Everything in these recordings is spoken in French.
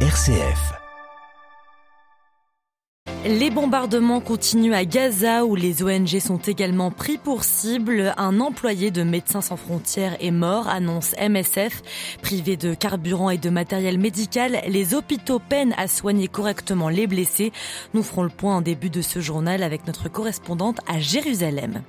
RCF. Les bombardements continuent à Gaza où les ONG sont également pris pour cible. Un employé de Médecins sans frontières est mort, annonce MSF. Privé de carburant et de matériel médical, les hôpitaux peinent à soigner correctement les blessés. Nous ferons le point en début de ce journal avec notre correspondante à Jérusalem.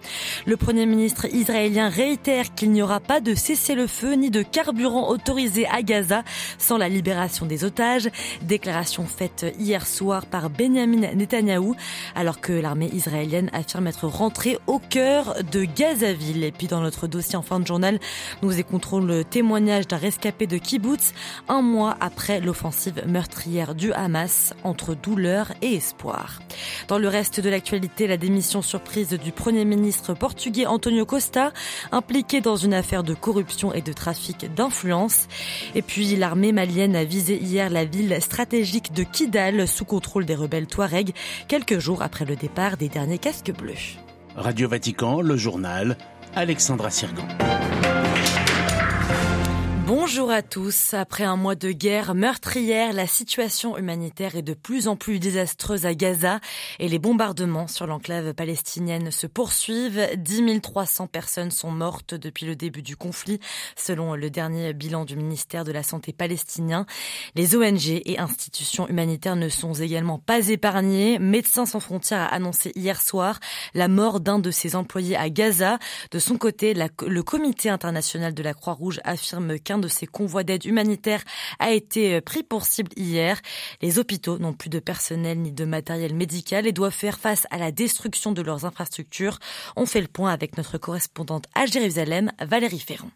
Le Premier ministre israélien réitère qu'il n'y aura pas de cessez-le-feu ni de carburant autorisé à Gaza sans la libération des otages. Déclaration faite hier soir par Benjamin Netanyahu Alors que l'armée israélienne affirme être rentrée au cœur de Gazaville. Et puis dans notre dossier en fin de journal, nous écouterons le témoignage d'un rescapé de kibbutz un mois après l'offensive meurtrière du Hamas entre douleur et espoir. Dans le reste de l'actualité, la démission surprise du Premier ministre portugais Antonio Costa, impliqué dans une affaire de corruption et de trafic d'influence. Et puis l'armée malienne a visé hier la ville stratégique de Kidal sous contrôle des rebelles Touareg quelques jours après le départ des derniers casques bleus. Radio Vatican, le journal, Alexandra Sirgan. Bonjour à tous. Après un mois de guerre meurtrière, la situation humanitaire est de plus en plus désastreuse à Gaza et les bombardements sur l'enclave palestinienne se poursuivent. 10 300 personnes sont mortes depuis le début du conflit, selon le dernier bilan du ministère de la Santé palestinien. Les ONG et institutions humanitaires ne sont également pas épargnées. Médecins sans frontières a annoncé hier soir la mort d'un de ses employés à Gaza. De son côté, le comité international de la Croix-Rouge affirme qu'un de ces convois d'aide humanitaire a été euh, pris pour cible hier. Les hôpitaux n'ont plus de personnel ni de matériel médical et doivent faire face à la destruction de leurs infrastructures. On fait le point avec notre correspondante à Jérusalem, Valérie Ferrand.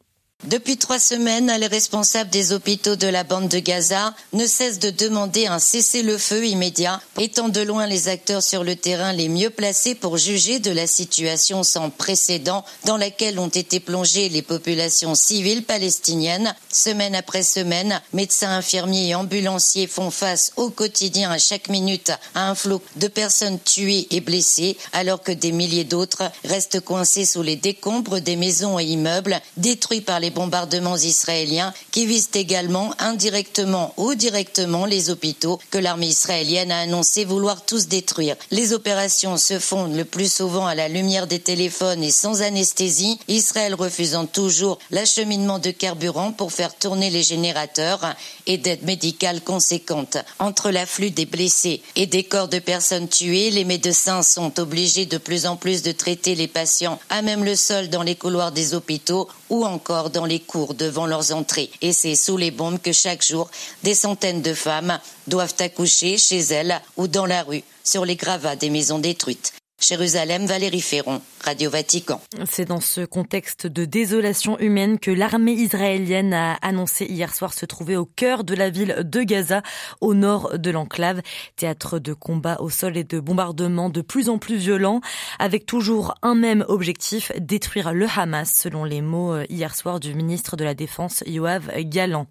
Depuis trois semaines, les responsables des hôpitaux de la bande de Gaza ne cessent de demander un cessez-le-feu immédiat, étant de loin les acteurs sur le terrain les mieux placés pour juger de la situation sans précédent dans laquelle ont été plongées les populations civiles palestiniennes. Semaine après semaine, médecins, infirmiers et ambulanciers font face au quotidien à chaque minute à un flot de personnes tuées et blessées, alors que des milliers d'autres restent coincés sous les décombres des maisons et immeubles détruits par les bombardements israéliens qui visent également indirectement ou directement les hôpitaux que l'armée israélienne a annoncé vouloir tous détruire. Les opérations se font le plus souvent à la lumière des téléphones et sans anesthésie, Israël refusant toujours l'acheminement de carburant pour faire tourner les générateurs et d'aide médicale conséquente. Entre l'afflux des blessés et des corps de personnes tuées, les médecins sont obligés de plus en plus de traiter les patients à même le sol dans les couloirs des hôpitaux ou encore dans les cours devant leurs entrées. Et c'est sous les bombes que chaque jour, des centaines de femmes doivent accoucher chez elles ou dans la rue, sur les gravats des maisons détruites. Jérusalem, Valérie Ferron, Radio Vatican. C'est dans ce contexte de désolation humaine que l'armée israélienne a annoncé hier soir se trouver au cœur de la ville de Gaza, au nord de l'enclave, théâtre de combats au sol et de bombardements de plus en plus violents, avec toujours un même objectif, détruire le Hamas, selon les mots euh, hier soir du ministre de la Défense, Yoav Galan.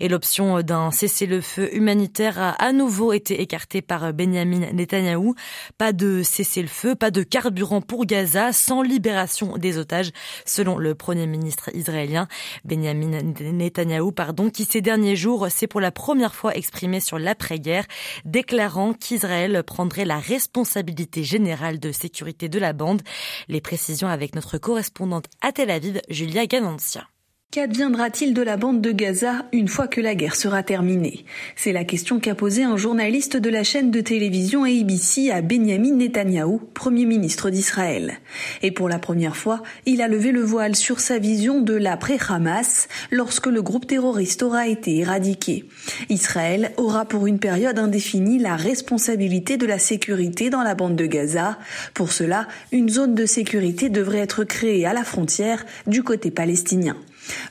Et l'option d'un cessez-le-feu humanitaire a à nouveau été écartée par Benjamin Netanyahou. Pas de cessez-le-feu pas de carburant pour Gaza sans libération des otages, selon le Premier ministre israélien Benjamin Netanyahou, pardon, qui ces derniers jours s'est pour la première fois exprimé sur l'après-guerre, déclarant qu'Israël prendrait la responsabilité générale de sécurité de la bande. Les précisions avec notre correspondante à Tel Aviv, Julia Ganancia. Qu'adviendra-t-il de la bande de Gaza une fois que la guerre sera terminée? C'est la question qu'a posée un journaliste de la chaîne de télévision ABC à Benjamin Netanyahou, Premier ministre d'Israël. Et pour la première fois, il a levé le voile sur sa vision de l'après-Hamas lorsque le groupe terroriste aura été éradiqué. Israël aura pour une période indéfinie la responsabilité de la sécurité dans la bande de Gaza. Pour cela, une zone de sécurité devrait être créée à la frontière du côté palestinien.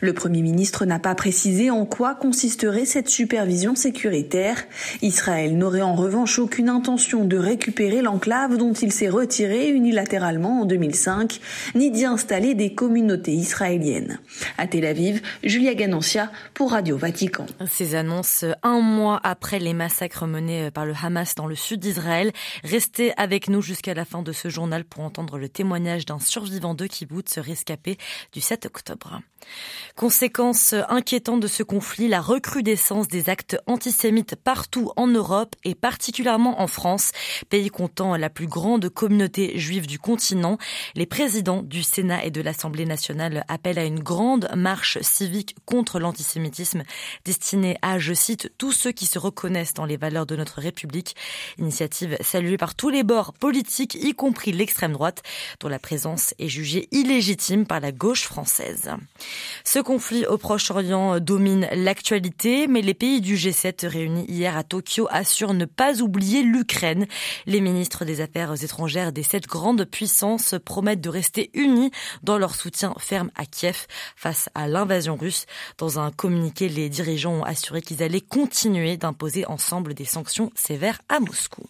Le Premier ministre n'a pas précisé en quoi consisterait cette supervision sécuritaire. Israël n'aurait en revanche aucune intention de récupérer l'enclave dont il s'est retiré unilatéralement en 2005, ni d'y installer des communautés israéliennes. À Tel Aviv, Julia Ganancia pour Radio Vatican. Ces annonces un mois après les massacres menés par le Hamas dans le sud d'Israël. Restez avec nous jusqu'à la fin de ce journal pour entendre le témoignage d'un survivant de kibbutz rescapé du 7 octobre. Conséquence inquiétante de ce conflit, la recrudescence des actes antisémites partout en Europe et particulièrement en France, pays comptant la plus grande communauté juive du continent. Les présidents du Sénat et de l'Assemblée nationale appellent à une grande marche civique contre l'antisémitisme destinée à, je cite, tous ceux qui se reconnaissent dans les valeurs de notre République. Initiative saluée par tous les bords politiques, y compris l'extrême droite, dont la présence est jugée illégitime par la gauche française. Ce conflit au Proche-Orient domine l'actualité, mais les pays du G7 réunis hier à Tokyo assurent ne pas oublier l'Ukraine. Les ministres des Affaires étrangères des sept grandes puissances promettent de rester unis dans leur soutien ferme à Kiev face à l'invasion russe. Dans un communiqué, les dirigeants ont assuré qu'ils allaient continuer d'imposer ensemble des sanctions sévères à Moscou.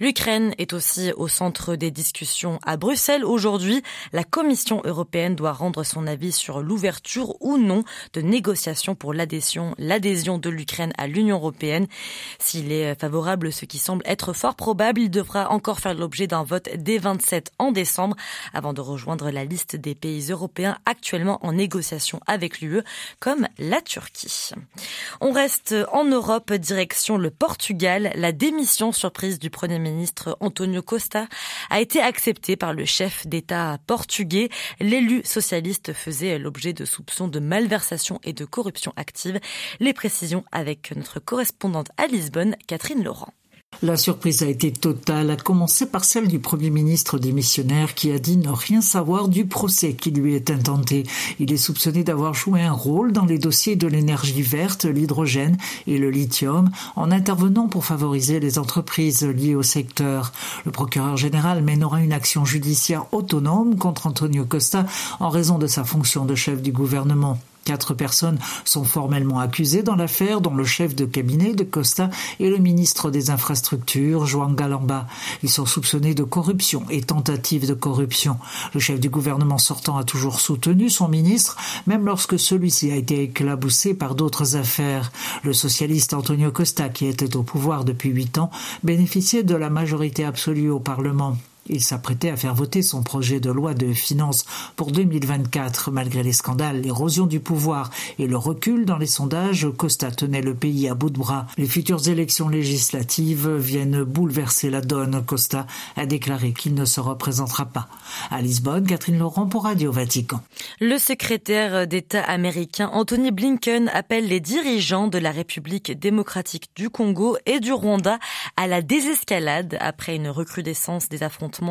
L'Ukraine est aussi au centre des discussions à Bruxelles. Aujourd'hui, la Commission européenne doit rendre son avis sur l'ouverture ou non de négociations pour l'adhésion, de l'Ukraine à l'Union européenne. S'il est favorable, ce qui semble être fort probable, il devra encore faire l'objet d'un vote des 27 en décembre avant de rejoindre la liste des pays européens actuellement en négociation avec l'UE, comme la Turquie. On reste en Europe, direction le Portugal. La démission surprise du Premier ministre Antonio Costa a été accepté par le chef d'État portugais. L'élu socialiste faisait l'objet de soupçons de malversation et de corruption active. Les précisions avec notre correspondante à Lisbonne, Catherine Laurent. La surprise a été totale, à commencer par celle du Premier ministre démissionnaire qui a dit ne rien savoir du procès qui lui est intenté. Il est soupçonné d'avoir joué un rôle dans les dossiers de l'énergie verte, l'hydrogène et le lithium, en intervenant pour favoriser les entreprises liées au secteur. Le procureur général mènera une action judiciaire autonome contre Antonio Costa en raison de sa fonction de chef du gouvernement. Quatre personnes sont formellement accusées dans l'affaire, dont le chef de cabinet de Costa et le ministre des Infrastructures, Joan Galamba. Ils sont soupçonnés de corruption et tentative de corruption. Le chef du gouvernement sortant a toujours soutenu son ministre, même lorsque celui-ci a été éclaboussé par d'autres affaires. Le socialiste Antonio Costa, qui était au pouvoir depuis huit ans, bénéficiait de la majorité absolue au Parlement. Il s'apprêtait à faire voter son projet de loi de finances pour 2024. Malgré les scandales, l'érosion du pouvoir et le recul dans les sondages, Costa tenait le pays à bout de bras. Les futures élections législatives viennent bouleverser la donne. Costa a déclaré qu'il ne se représentera pas. À Lisbonne, Catherine Laurent pour Radio Vatican. Le secrétaire d'État américain Anthony Blinken appelle les dirigeants de la République démocratique du Congo et du Rwanda à la désescalade après une recrudescence des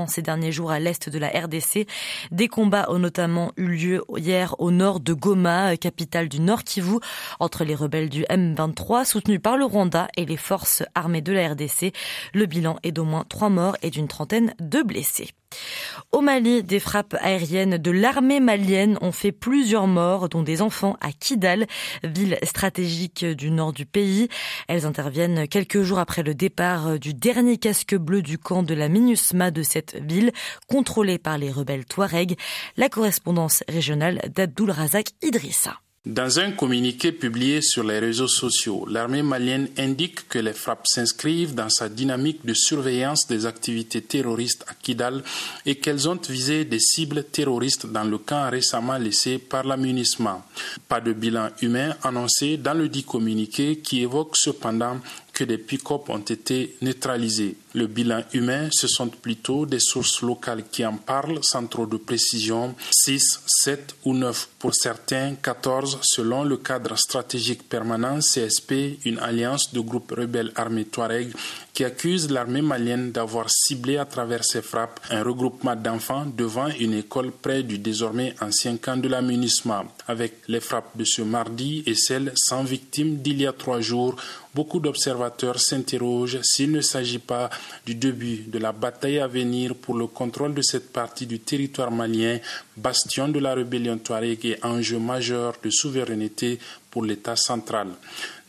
ces derniers jours à l'est de la RDC. Des combats ont notamment eu lieu hier au nord de Goma, capitale du Nord Kivu, entre les rebelles du M23 soutenus par le Rwanda et les forces armées de la RDC. Le bilan est d'au moins trois morts et d'une trentaine de blessés. Au Mali, des frappes aériennes de l'armée malienne ont fait plusieurs morts, dont des enfants à Kidal, ville stratégique du nord du pays. Elles interviennent quelques jours après le départ du dernier casque bleu du camp de la MINUSMA de cette ville, contrôlée par les rebelles Touareg. La correspondance régionale d'Abdul Razak Idrissa. Dans un communiqué publié sur les réseaux sociaux, l'armée malienne indique que les frappes s'inscrivent dans sa dynamique de surveillance des activités terroristes à Kidal et qu'elles ont visé des cibles terroristes dans le camp récemment laissé par la Pas de bilan humain annoncé dans le dit communiqué qui évoque cependant que des pick-up ont été neutralisés. Le bilan humain, ce sont plutôt des sources locales qui en parlent sans trop de précision. 6, 7 ou 9 pour certains, 14 selon le cadre stratégique permanent CSP, une alliance de groupes rebelles armés Touareg qui accuse l'armée malienne d'avoir ciblé à travers ses frappes un regroupement d'enfants devant une école près du désormais ancien camp de la Avec les frappes de ce mardi et celles sans victimes d'il y a trois jours, beaucoup d'observateurs s'interrogent s'il ne s'agit pas du début de la bataille à venir pour le contrôle de cette partie du territoire malien, bastion de la rébellion Touareg et enjeu majeur de souveraineté pour l'État central.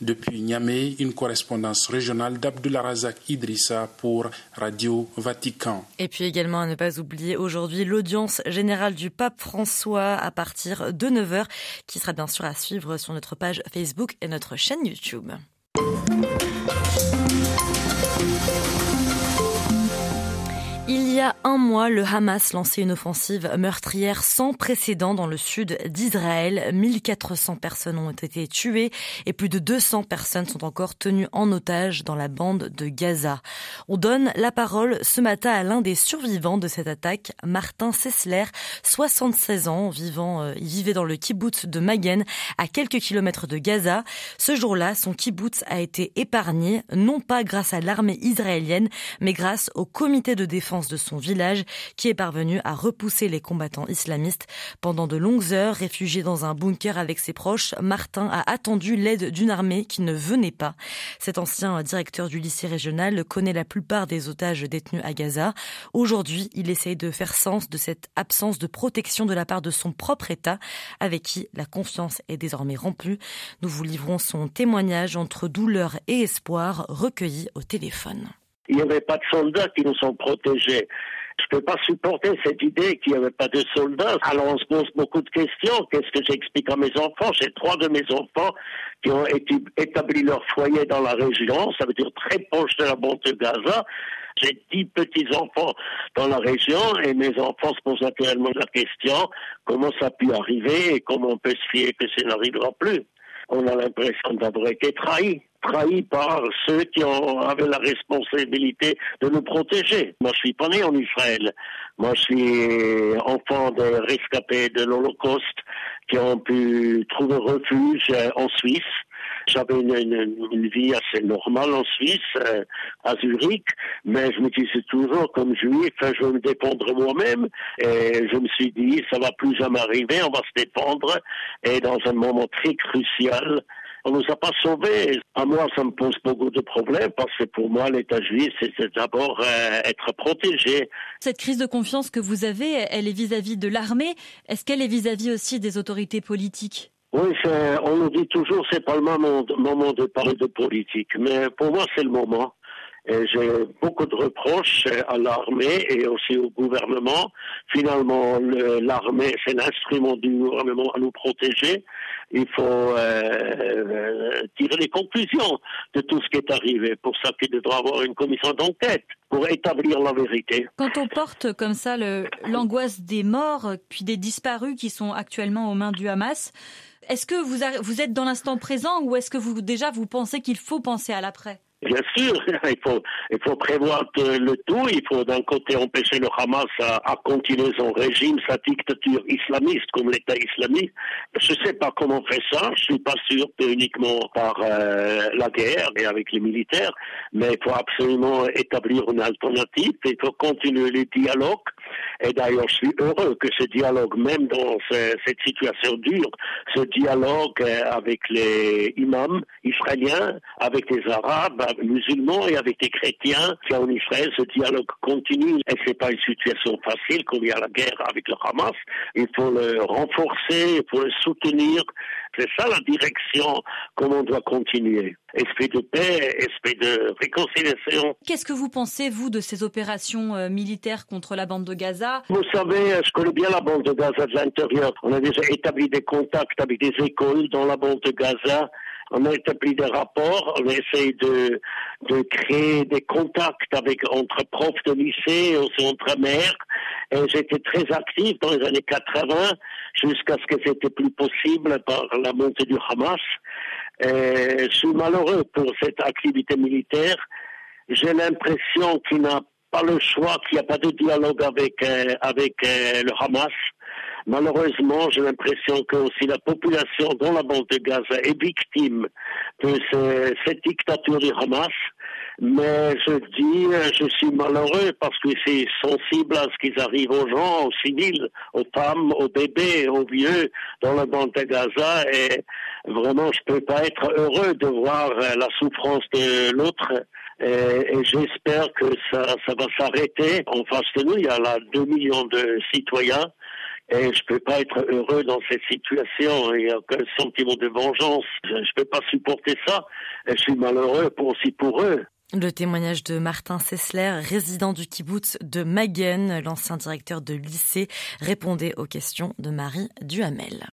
Depuis Niamey, une correspondance régionale d'Abdullah Razak Idrissa pour Radio Vatican. Et puis également à ne pas oublier aujourd'hui l'audience générale du pape François à partir de 9h qui sera bien sûr à suivre sur notre page Facebook et notre chaîne YouTube. A un mois, le Hamas lançait une offensive meurtrière sans précédent dans le sud d'Israël. 1400 personnes ont été tuées et plus de 200 personnes sont encore tenues en otage dans la bande de Gaza. On donne la parole ce matin à l'un des survivants de cette attaque, Martin Sessler, 76 ans, vivant, euh, il vivait dans le kibbutz de Magen, à quelques kilomètres de Gaza. Ce jour-là, son kibbutz a été épargné, non pas grâce à l'armée israélienne, mais grâce au comité de défense de son village qui est parvenu à repousser les combattants islamistes. Pendant de longues heures, réfugié dans un bunker avec ses proches, Martin a attendu l'aide d'une armée qui ne venait pas. Cet ancien directeur du lycée régional connaît la plupart des otages détenus à Gaza. Aujourd'hui, il essaye de faire sens de cette absence de protection de la part de son propre État, avec qui la confiance est désormais rompue. Nous vous livrons son témoignage entre douleur et espoir recueilli au téléphone. Il n'y avait pas de soldats qui nous ont protégés. Je ne peux pas supporter cette idée qu'il n'y avait pas de soldats. Alors on se pose beaucoup de questions. Qu'est-ce que j'explique à mes enfants? J'ai trois de mes enfants qui ont établi leur foyer dans la région, ça veut dire très proche de la bande de Gaza. J'ai dix petits-enfants dans la région et mes enfants se posent naturellement la question comment ça a pu arriver et comment on peut se fier que ça n'arrivera plus? On a l'impression d'avoir été trahi trahi par ceux qui ont, avaient la responsabilité de nous protéger. Moi, je suis pas né en Israël. Moi, je suis enfant des rescapés de l'Holocauste qui ont pu trouver refuge euh, en Suisse. J'avais une, vie assez normale en Suisse, euh, à Zurich, mais je me disais toujours, comme juif, je vais me défendre moi-même. Et je me suis dit, ça va plus jamais arriver, on va se défendre. Et dans un moment très crucial, on nous a pas sauvés. À moi, ça me pose beaucoup de problèmes parce que pour moi, l'État juif, c'est d'abord euh, être protégé. Cette crise de confiance que vous avez, elle est vis-à-vis de l'armée. Est-ce qu'elle est vis-à-vis aussi des autorités politiques? Oui, on nous dit toujours c'est pas le moment, moment de parler de politique, mais pour moi c'est le moment. J'ai beaucoup de reproches à l'armée et aussi au gouvernement. Finalement, l'armée, c'est l'instrument du gouvernement à nous protéger. Il faut euh, tirer les conclusions de tout ce qui est arrivé. Pour ça qu'il devra avoir une commission d'enquête pour établir la vérité. Quand on porte comme ça l'angoisse des morts, puis des disparus qui sont actuellement aux mains du Hamas, est-ce que vous, vous êtes dans l'instant présent ou est-ce que vous déjà vous pensez qu'il faut penser à l'après? Bien sûr, il faut, il faut prévoir le tout. Il faut d'un côté empêcher le Hamas à, continuer son régime, sa dictature islamiste comme l'État islamique. Je ne sais pas comment on fait ça. Je suis pas sûr que uniquement par euh, la guerre et avec les militaires, mais il faut absolument établir une alternative. Il faut continuer les dialogues. Et d'ailleurs, je suis heureux que ce dialogue, même dans cette situation dure, ce dialogue euh, avec les imams israéliens, avec les Arabes, musulmans et avec les chrétiens qui en Israël, ce dialogue continue. Et c'est pas une situation facile comme il y a la guerre avec le Hamas. Il faut le renforcer, il faut le soutenir. C'est ça la direction comment on doit continuer. Esprit de paix, esprit de réconciliation. Qu'est-ce que vous pensez, vous, de ces opérations euh, militaires contre la bande de Gaza? Vous savez, je connais bien la bande de Gaza de l'intérieur. On a déjà établi des contacts avec des écoles dans la bande de Gaza on a établi des rapports, on essaie de, de créer des contacts avec entre profs de lycée, aussi entre mères. J'étais très actif dans les années 80 jusqu'à ce que c'était plus possible par la montée du Hamas. Je suis malheureux pour cette activité militaire. J'ai l'impression qu'il n'a pas le choix, qu'il n'y a pas de dialogue avec, euh, avec euh, le Hamas. Malheureusement, j'ai l'impression que aussi la population dans la bande de Gaza est victime de cette dictature du Hamas. Mais je dis, je suis malheureux parce que c'est sensible à ce qui arrive aux gens, aux civils, aux femmes, aux bébés, aux vieux dans la bande de Gaza. Et vraiment, je peux pas être heureux de voir la souffrance de l'autre. Et, j'espère que ça, ça va s'arrêter. En face de nous, il y a là 2 millions de citoyens et je peux pas être heureux dans cette situation. Il n'y a aucun sentiment de vengeance. Je ne peux pas supporter ça. Et je suis malheureux pour, aussi pour eux. Le témoignage de Martin Sessler, résident du kibbutz de Magen, l'ancien directeur de lycée, répondait aux questions de Marie Duhamel.